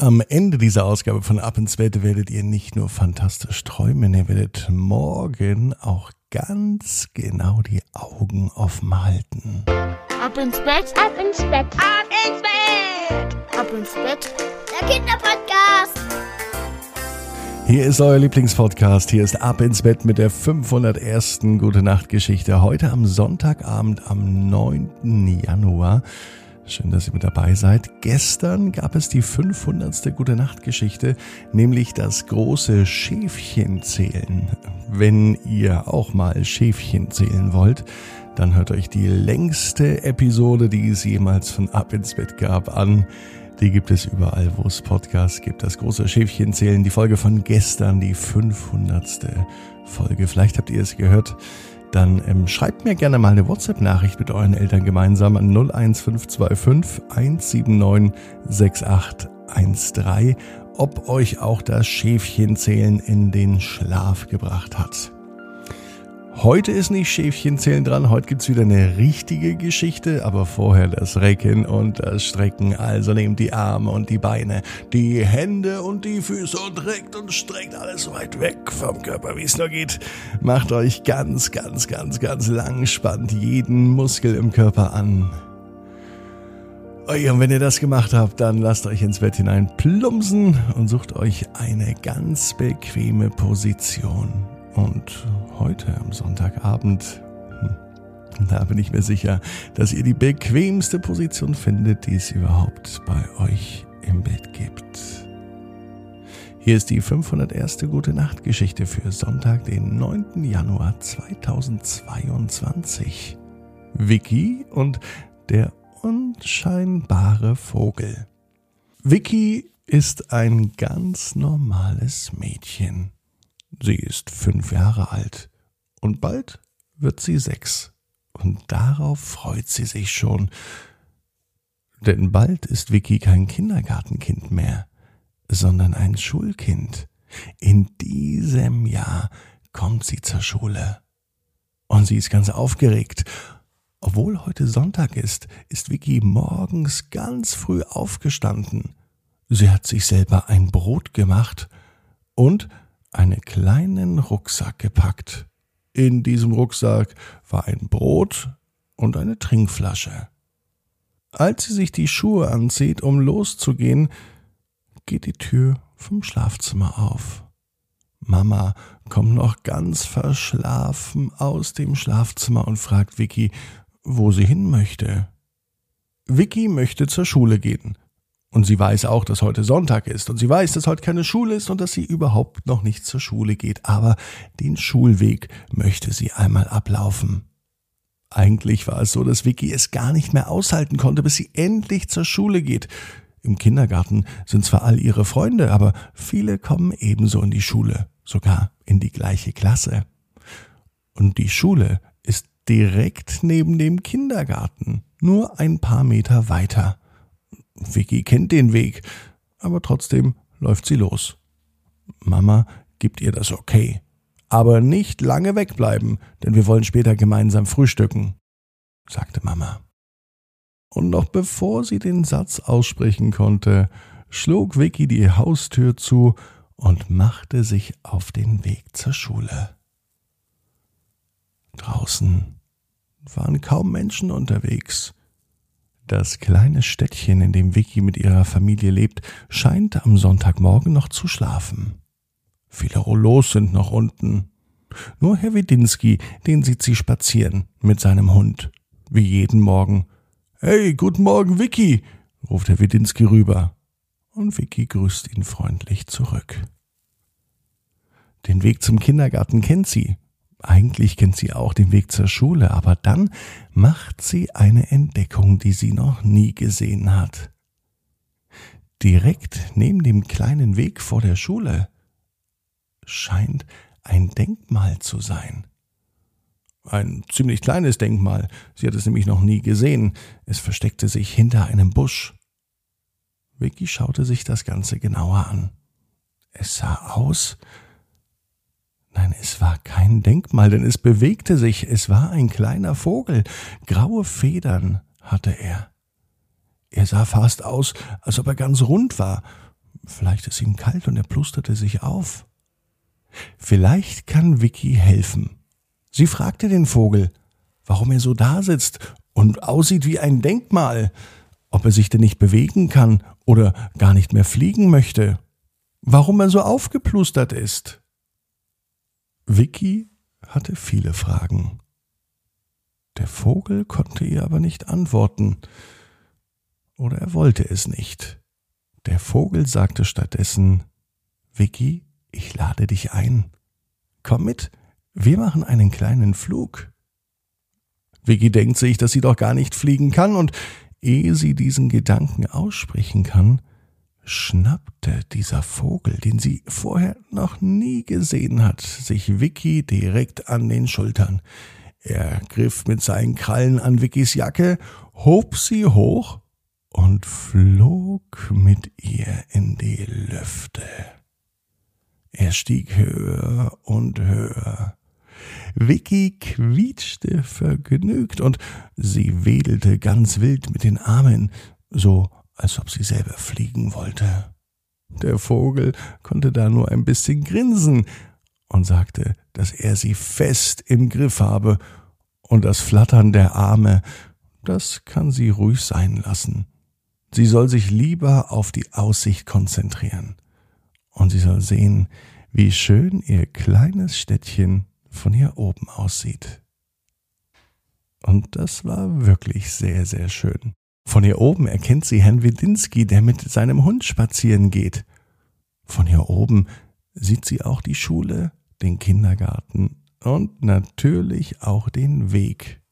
Am Ende dieser Ausgabe von Ab ins Bett werdet ihr nicht nur fantastisch träumen, ihr werdet morgen auch ganz genau die Augen offen halten. Ab ins Bett, ab ins Bett, ab ins Bett, ab ins Bett, der Kinderpodcast. Hier ist euer Lieblingspodcast. Hier ist Ab ins Bett mit der 501. Gute Nacht Geschichte. Heute am Sonntagabend am 9. Januar. Schön, dass ihr mit dabei seid. Gestern gab es die 500. Gute Nacht Geschichte, nämlich das große Schäfchen zählen. Wenn ihr auch mal Schäfchen zählen wollt, dann hört euch die längste Episode, die es jemals von Ab ins Bett gab, an. Die gibt es überall, wo es Podcasts gibt. Das große Schäfchen zählen, die Folge von gestern, die 500. Folge. Vielleicht habt ihr es gehört dann ähm, schreibt mir gerne mal eine WhatsApp-Nachricht mit euren Eltern gemeinsam an 01525 179 6813, ob euch auch das Schäfchenzählen in den Schlaf gebracht hat. Heute ist nicht Schäfchenzählen dran, heute gibt's wieder eine richtige Geschichte, aber vorher das Recken und das Strecken. Also nehmt die Arme und die Beine, die Hände und die Füße und reckt und streckt alles weit weg vom Körper, wie es nur geht. Macht euch ganz, ganz, ganz, ganz lang, spannt jeden Muskel im Körper an. Und wenn ihr das gemacht habt, dann lasst euch ins Bett hinein plumpsen und sucht euch eine ganz bequeme Position. Und heute am Sonntagabend, hm, da bin ich mir sicher, dass ihr die bequemste Position findet, die es überhaupt bei euch im Bett gibt. Hier ist die 501. Gute Nacht Geschichte für Sonntag, den 9. Januar 2022. Vicky und der unscheinbare Vogel. Vicky ist ein ganz normales Mädchen. Sie ist fünf Jahre alt und bald wird sie sechs. Und darauf freut sie sich schon. Denn bald ist Vicky kein Kindergartenkind mehr, sondern ein Schulkind. In diesem Jahr kommt sie zur Schule. Und sie ist ganz aufgeregt. Obwohl heute Sonntag ist, ist Vicky morgens ganz früh aufgestanden. Sie hat sich selber ein Brot gemacht und einen kleinen Rucksack gepackt. In diesem Rucksack war ein Brot und eine Trinkflasche. Als sie sich die Schuhe anzieht, um loszugehen, geht die Tür vom Schlafzimmer auf. Mama kommt noch ganz verschlafen aus dem Schlafzimmer und fragt Vicky, wo sie hin möchte. Vicky möchte zur Schule gehen. Und sie weiß auch, dass heute Sonntag ist. Und sie weiß, dass heute keine Schule ist und dass sie überhaupt noch nicht zur Schule geht. Aber den Schulweg möchte sie einmal ablaufen. Eigentlich war es so, dass Vicky es gar nicht mehr aushalten konnte, bis sie endlich zur Schule geht. Im Kindergarten sind zwar all ihre Freunde, aber viele kommen ebenso in die Schule, sogar in die gleiche Klasse. Und die Schule ist direkt neben dem Kindergarten, nur ein paar Meter weiter. Vicky kennt den Weg, aber trotzdem läuft sie los. Mama gibt ihr das okay. Aber nicht lange wegbleiben, denn wir wollen später gemeinsam frühstücken, sagte Mama. Und noch bevor sie den Satz aussprechen konnte, schlug Vicky die Haustür zu und machte sich auf den Weg zur Schule. Draußen waren kaum Menschen unterwegs. Das kleine Städtchen, in dem Vicky mit ihrer Familie lebt, scheint am Sonntagmorgen noch zu schlafen. Viele Rollos sind noch unten. Nur Herr Widinski, den sieht sie spazieren mit seinem Hund. Wie jeden Morgen. Hey, guten Morgen, Vicky, ruft Herr Widinski rüber. Und Vicky grüßt ihn freundlich zurück. Den Weg zum Kindergarten kennt sie eigentlich kennt sie auch den Weg zur Schule, aber dann macht sie eine Entdeckung, die sie noch nie gesehen hat. Direkt neben dem kleinen Weg vor der Schule scheint ein Denkmal zu sein. Ein ziemlich kleines Denkmal. Sie hat es nämlich noch nie gesehen. Es versteckte sich hinter einem Busch. Vicky schaute sich das Ganze genauer an. Es sah aus, Nein, es war kein Denkmal, denn es bewegte sich, es war ein kleiner Vogel, graue Federn hatte er. Er sah fast aus, als ob er ganz rund war. Vielleicht ist ihm kalt und er plusterte sich auf. Vielleicht kann Vicky helfen. Sie fragte den Vogel, warum er so dasitzt und aussieht wie ein Denkmal, ob er sich denn nicht bewegen kann oder gar nicht mehr fliegen möchte, warum er so aufgeplustert ist. Vicky hatte viele Fragen. Der Vogel konnte ihr aber nicht antworten, oder er wollte es nicht. Der Vogel sagte stattdessen Vicky, ich lade dich ein. Komm mit, wir machen einen kleinen Flug. Vicky denkt sich, dass sie doch gar nicht fliegen kann, und ehe sie diesen Gedanken aussprechen kann, schnappte dieser Vogel, den sie vorher noch nie gesehen hat, sich Vicky direkt an den Schultern. Er griff mit seinen Krallen an Vickys Jacke, hob sie hoch und flog mit ihr in die Lüfte. Er stieg höher und höher. Vicky quietschte vergnügt und sie wedelte ganz wild mit den Armen, so als ob sie selber fliegen wollte. Der Vogel konnte da nur ein bisschen grinsen und sagte, dass er sie fest im Griff habe, und das Flattern der Arme, das kann sie ruhig sein lassen. Sie soll sich lieber auf die Aussicht konzentrieren. Und sie soll sehen, wie schön ihr kleines Städtchen von hier oben aussieht. Und das war wirklich sehr, sehr schön. Von hier oben erkennt sie Herrn Wedinski, der mit seinem Hund spazieren geht. Von hier oben sieht sie auch die Schule, den Kindergarten und natürlich auch den Weg.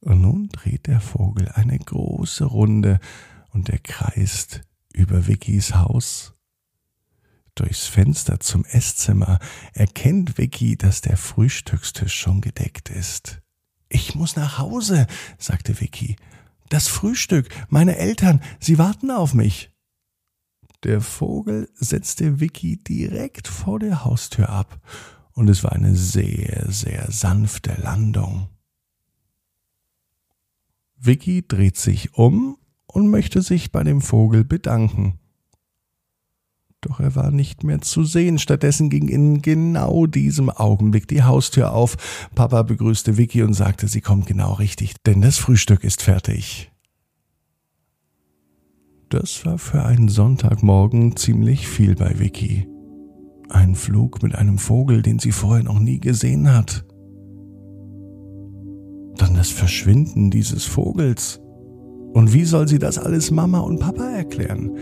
Und nun dreht der Vogel eine große Runde und er kreist über Vickys Haus. Durchs Fenster zum Esszimmer erkennt Vicky, dass der Frühstückstisch schon gedeckt ist. Ich muss nach Hause, sagte Vicky. Das Frühstück, meine Eltern, sie warten auf mich. Der Vogel setzte Vicky direkt vor der Haustür ab, und es war eine sehr, sehr sanfte Landung. Vicky dreht sich um und möchte sich bei dem Vogel bedanken. Doch er war nicht mehr zu sehen. Stattdessen ging in genau diesem Augenblick die Haustür auf. Papa begrüßte Vicky und sagte, sie kommt genau richtig, denn das Frühstück ist fertig. Das war für einen Sonntagmorgen ziemlich viel bei Vicky. Ein Flug mit einem Vogel, den sie vorher noch nie gesehen hat dann das Verschwinden dieses Vogels. Und wie soll sie das alles Mama und Papa erklären?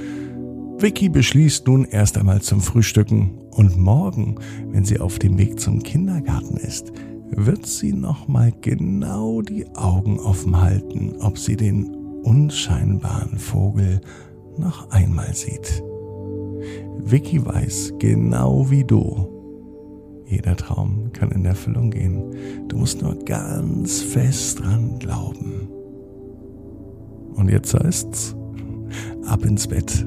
Vicky beschließt nun erst einmal zum Frühstücken und morgen, wenn sie auf dem Weg zum Kindergarten ist, wird sie nochmal genau die Augen offen halten, ob sie den unscheinbaren Vogel noch einmal sieht. Vicky weiß genau wie du, jeder Traum kann in Erfüllung gehen. Du musst nur ganz fest dran glauben. Und jetzt heißt's, ab ins Bett,